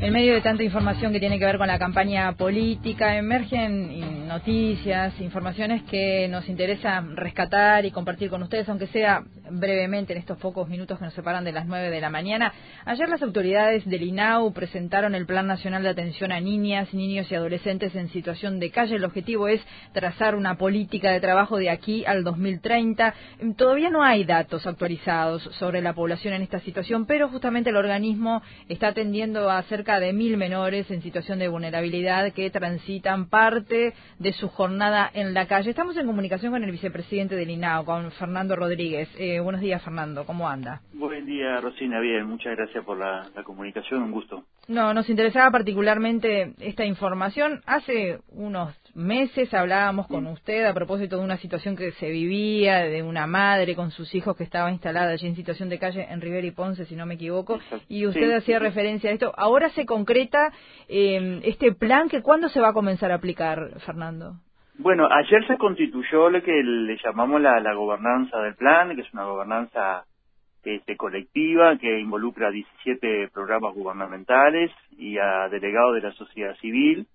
En medio de tanta información que tiene que ver con la campaña política, emergen noticias, informaciones que nos interesa rescatar y compartir con ustedes, aunque sea brevemente en estos pocos minutos que nos separan de las 9 de la mañana. Ayer las autoridades del INAU presentaron el Plan Nacional de Atención a Niñas, Niños y Adolescentes en situación de calle. El objetivo es trazar una política de trabajo de aquí al 2030. Todavía no hay datos actualizados sobre la población en esta situación, pero justamente el organismo está atendiendo a cerca de mil menores en situación de vulnerabilidad que transitan parte de su jornada en la calle. Estamos en comunicación con el vicepresidente del INAO, con Fernando Rodríguez. Eh, buenos días, Fernando. ¿Cómo anda? Buen día, Rosina. Bien, muchas gracias por la, comunicación. Un gusto. No, nos interesaba particularmente esta información. Hace unos meses hablábamos con usted a propósito de una situación que se vivía, de una madre con sus hijos que estaba instalada allí en situación de calle en Rivera y Ponce, si no me equivoco, y usted hacía referencia a esto. Ahora se concreta eh, este plan que cuándo se va a comenzar a aplicar, Fernando. Bueno, ayer se constituyó lo que le llamamos la, la gobernanza del plan, que es una gobernanza este, colectiva que involucra 17 programas gubernamentales y a delegados de la sociedad civil,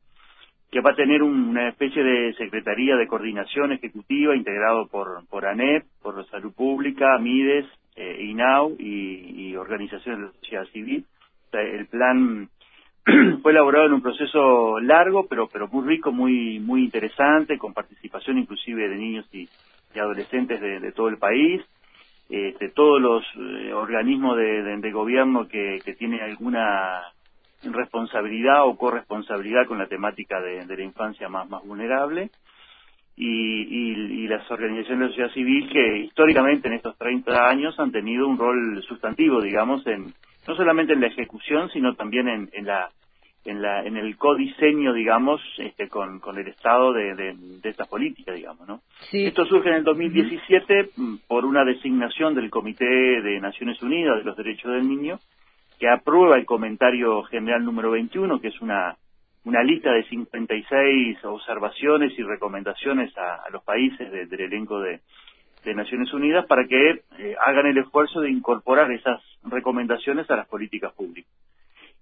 que va a tener una especie de secretaría de coordinación ejecutiva integrado por, por ANEP, por Salud Pública, MIDES, eh, INAU y, y organizaciones de la sociedad civil. el plan fue elaborado en un proceso largo, pero pero muy rico, muy muy interesante, con participación inclusive de niños y, adolescentes de, todo el país, este, todos los eh, organismos de, gobierno que, que tienen alguna responsabilidad o corresponsabilidad con la temática de, la infancia más más vulnerable. Y, y, las organizaciones de la sociedad civil que históricamente en estos 30 años han tenido un rol sustantivo, digamos, en, no solamente en la ejecución, sino también en, en la en, la, en el codiseño, digamos, este, con, con el estado de, de, de esta política, digamos, ¿no? Esto surge en el 2017 mm, por una designación del Comité de Naciones Unidas de los Derechos del Niño, que aprueba el comentario general número 21, que es una, una lista de 56 observaciones y recomendaciones a, a los países del elenco de, de Naciones Unidas para que eh, hagan el esfuerzo de incorporar esas recomendaciones a las políticas públicas.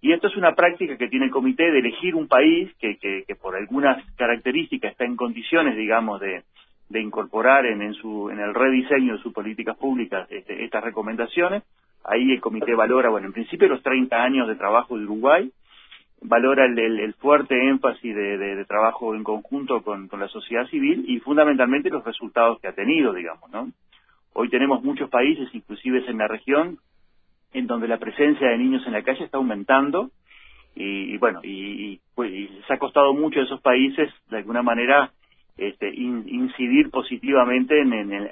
Y esto es una práctica que tiene el comité de elegir un país que, que, por algunas características está en condiciones, digamos, de, de incorporar en, en, su, en el rediseño de sus políticas públicas este, estas recomendaciones. Ahí el comité valora, bueno, en principio los 30 años de trabajo de Uruguay, valora el, el, fuerte énfasis de, de, trabajo en conjunto con, con, la sociedad civil y fundamentalmente los resultados que ha tenido, digamos, ¿no? Hoy tenemos muchos países, inclusive en la región, en donde la presencia de niños en la calle está aumentando y, bueno, y, pues, se ha costado mucho a esos países, de alguna manera, este, incidir positivamente en, en,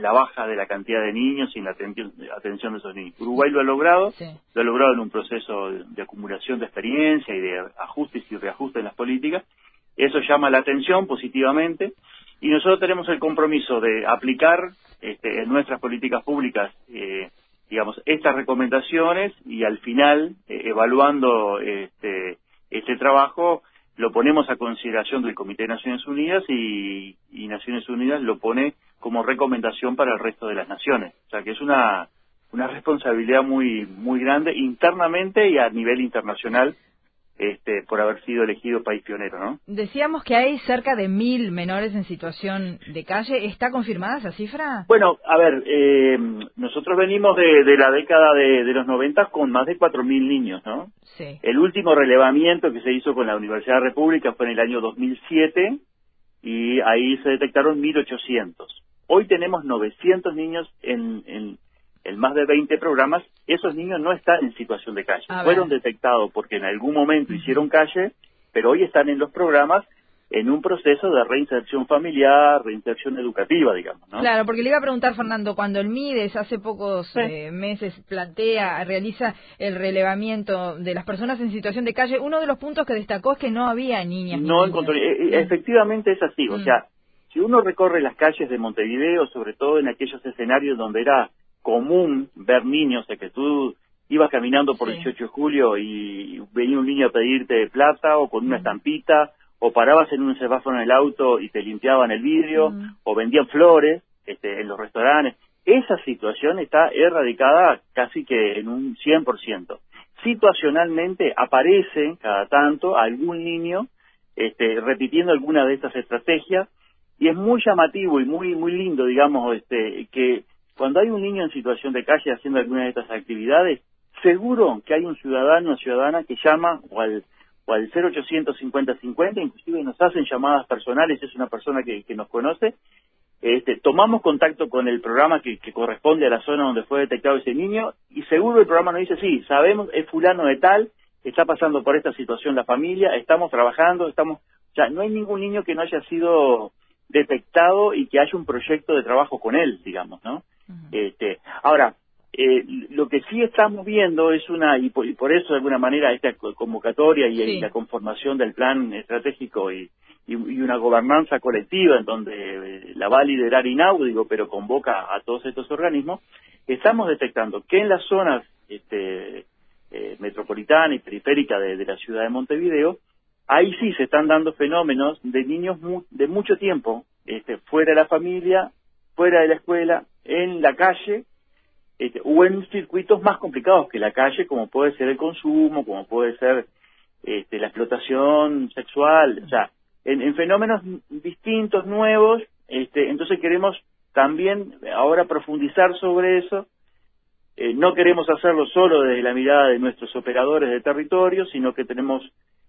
la baja de la cantidad de niños y en la atención, de esos niños. Uruguay lo ha logrado, lo ha logrado en un proceso de, acumulación de experiencia y de ajustes y reajustes en las políticas. Eso llama la atención positivamente y nosotros tenemos el compromiso de aplicar este, en nuestras políticas públicas eh, digamos estas recomendaciones y al final eh, evaluando este, este trabajo lo ponemos a consideración del Comité de Naciones Unidas y, Naciones Unidas lo pone como recomendación para el resto de las naciones. O sea que es una, una responsabilidad muy, muy grande internamente y a nivel internacional este, por haber sido elegido país pionero, ¿no? Decíamos que hay cerca de mil menores en situación de calle. ¿Está confirmada esa cifra? Bueno, a ver, eh, nosotros venimos de, de la década de, de, los 90 con más de cuatro mil niños, ¿no? Sí. El último relevamiento que se hizo con la Universidad de República fue en el año 2007 y ahí se detectaron 1.800. Hoy tenemos 900 niños en, en, en más de 20 programas, esos niños no están en situación de calle. Fueron detectados porque en algún momento hicieron calle, pero hoy están en los programas en un proceso de reinserción familiar, reinserción educativa, digamos. ¿no? Claro, porque le iba a preguntar, Fernando, cuando el MIDES hace pocos eh, meses plantea, realiza el relevamiento de las personas en situación de calle, uno de los puntos que destacó es que no había niñas. No encontró, eh, eh, efectivamente es así, o mm. sea, si uno recorre las calles de Montevideo, sobre todo en aquellos escenarios donde era común ver niños, de que tú ibas caminando por el 18 de julio y venía un niño a pedirte plata o con una estampita, o parabas en un semáforo en el auto y te limpiaban el vidrio, o vendían flores este, en los restaurantes. Esa situación está erradicada casi que en un 100%. situacionalmente aparece cada tanto algún niño este, repitiendo alguna de estas estrategias y es muy llamativo y muy muy lindo, digamos, este, que cuando hay un niño en situación de calle haciendo alguna de estas actividades, seguro que hay un ciudadano o ciudadana que llama o al, o al 0800 50 50, inclusive nos hacen llamadas personales, es una persona que, que nos conoce, este, tomamos contacto con el programa que, que, corresponde a la zona donde fue detectado ese niño y seguro el programa nos dice, sí, sabemos, es fulano de tal, está pasando por esta situación la familia, estamos trabajando, estamos, o sea, no hay ningún niño que no haya sido detectado y que haya un proyecto de trabajo con él, digamos, ¿no? Este, ahora, eh, lo que sí estamos viendo es una, y por, eso de alguna manera esta convocatoria y, la conformación del plan estratégico y, y, una gobernanza colectiva en donde eh, la va a liderar Inaudigo, pero convoca a todos estos organismos, estamos detectando que en las zonas este, eh, metropolitana y periférica de, la ciudad de Montevideo, ahí sí se están dando fenómenos de niños de mucho tiempo, este, fuera de la familia, fuera de la escuela, en la calle, este, o en circuitos más complicados que la calle, como puede ser el consumo, como puede ser este, la explotación sexual, o sea, en, fenómenos distintos, nuevos, este, entonces queremos también ahora profundizar sobre eso. Eh, no queremos hacerlo solo desde la mirada de nuestros operadores de territorio, sino que tenemos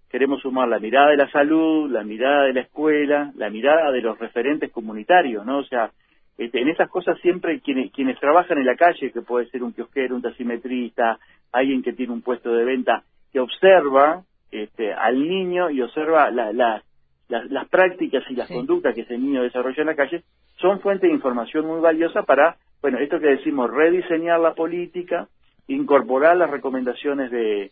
queremos sumar la mirada de la salud, la mirada de la escuela, la mirada de los referentes comunitarios, ¿no? O sea, este, en esas cosas siempre quienes, quienes trabajan en la calle, que puede ser un kiosquero, un taximetrista, alguien que tiene un puesto de venta, que observa este, al niño y observa las prácticas y las conductas que ese niño desarrolla en la calle, son fuente de información muy valiosa para, bueno, esto que decimos, rediseñar la política, incorporar las recomendaciones de,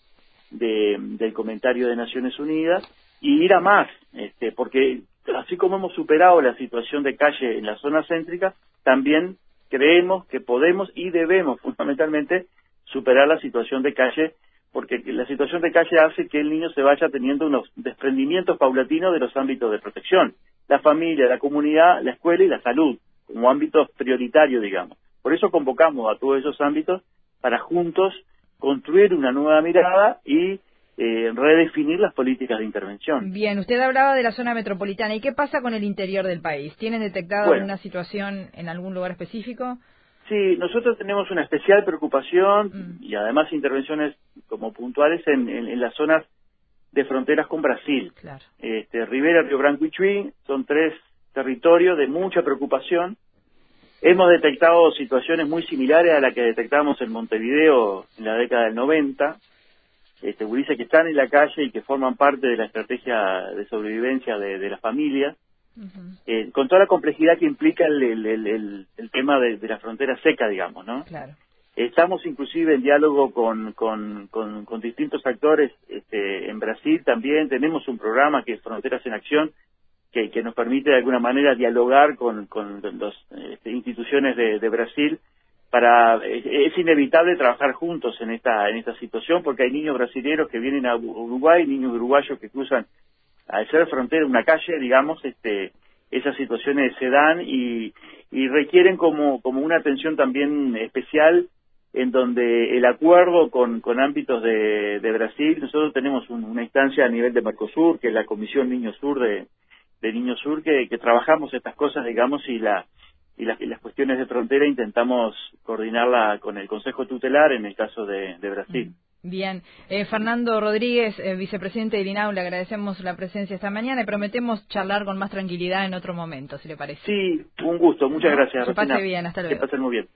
del comentario de Naciones Unidas y ir a más, este, porque así como hemos superado la situación de calle en la zona céntrica, también creemos que podemos y debemos fundamentalmente superar la situación de calle, porque la situación de calle hace que el niño se vaya teniendo unos desprendimientos paulatinos de los ámbitos de protección, la familia, la comunidad, la escuela y la salud, como ámbitos prioritarios, digamos. Por eso convocamos a todos esos ámbitos para juntos construir una nueva mirada y eh, redefinir las políticas de intervención. Bien, usted hablaba de la zona metropolitana. ¿Y qué pasa con el interior del país? ¿Tienen detectado alguna situación en algún lugar específico? Sí, nosotros tenemos una especial preocupación mm. y además intervenciones como puntuales en, las zonas de fronteras con Brasil. Claro. Este, Rivera, Río Branco y Chuy son tres territorios de mucha preocupación. Hemos detectado situaciones muy similares a las que detectamos en Montevideo en la década del 90, este, que están en la calle y que forman parte de la estrategia de sobrevivencia de, de las familias, eh, con toda la complejidad que implica el, el, el, tema de, la frontera seca, digamos, ¿no? Claro. Estamos inclusive en diálogo con, con, con, distintos actores este, en Brasil también. Tenemos un programa que es Fronteras en Acción, que, que nos permite de alguna manera dialogar con, con las este, instituciones de, de Brasil para es inevitable trabajar juntos en esta en esta situación porque hay niños brasileños que vienen a Uruguay, niños uruguayos que cruzan al ser frontera una calle, digamos, este esas situaciones se dan y, y requieren como como una atención también especial en donde el acuerdo con, con ámbitos de, de Brasil, nosotros tenemos una instancia a nivel de Mercosur, que es la Comisión Niño Sur de, de Niño Sur, que, que trabajamos estas cosas, digamos, y la y las, las, cuestiones de frontera intentamos coordinarla con el Consejo Tutelar en el caso de, Brasil. Mm, bien. Eh, Fernando Rodríguez, eh, vicepresidente del INAU, le agradecemos la presencia esta mañana y prometemos charlar con más tranquilidad en otro momento, si le parece. Sí, un gusto. Muchas gracias. Que pase bien. Hasta luego. Que pasen muy bien.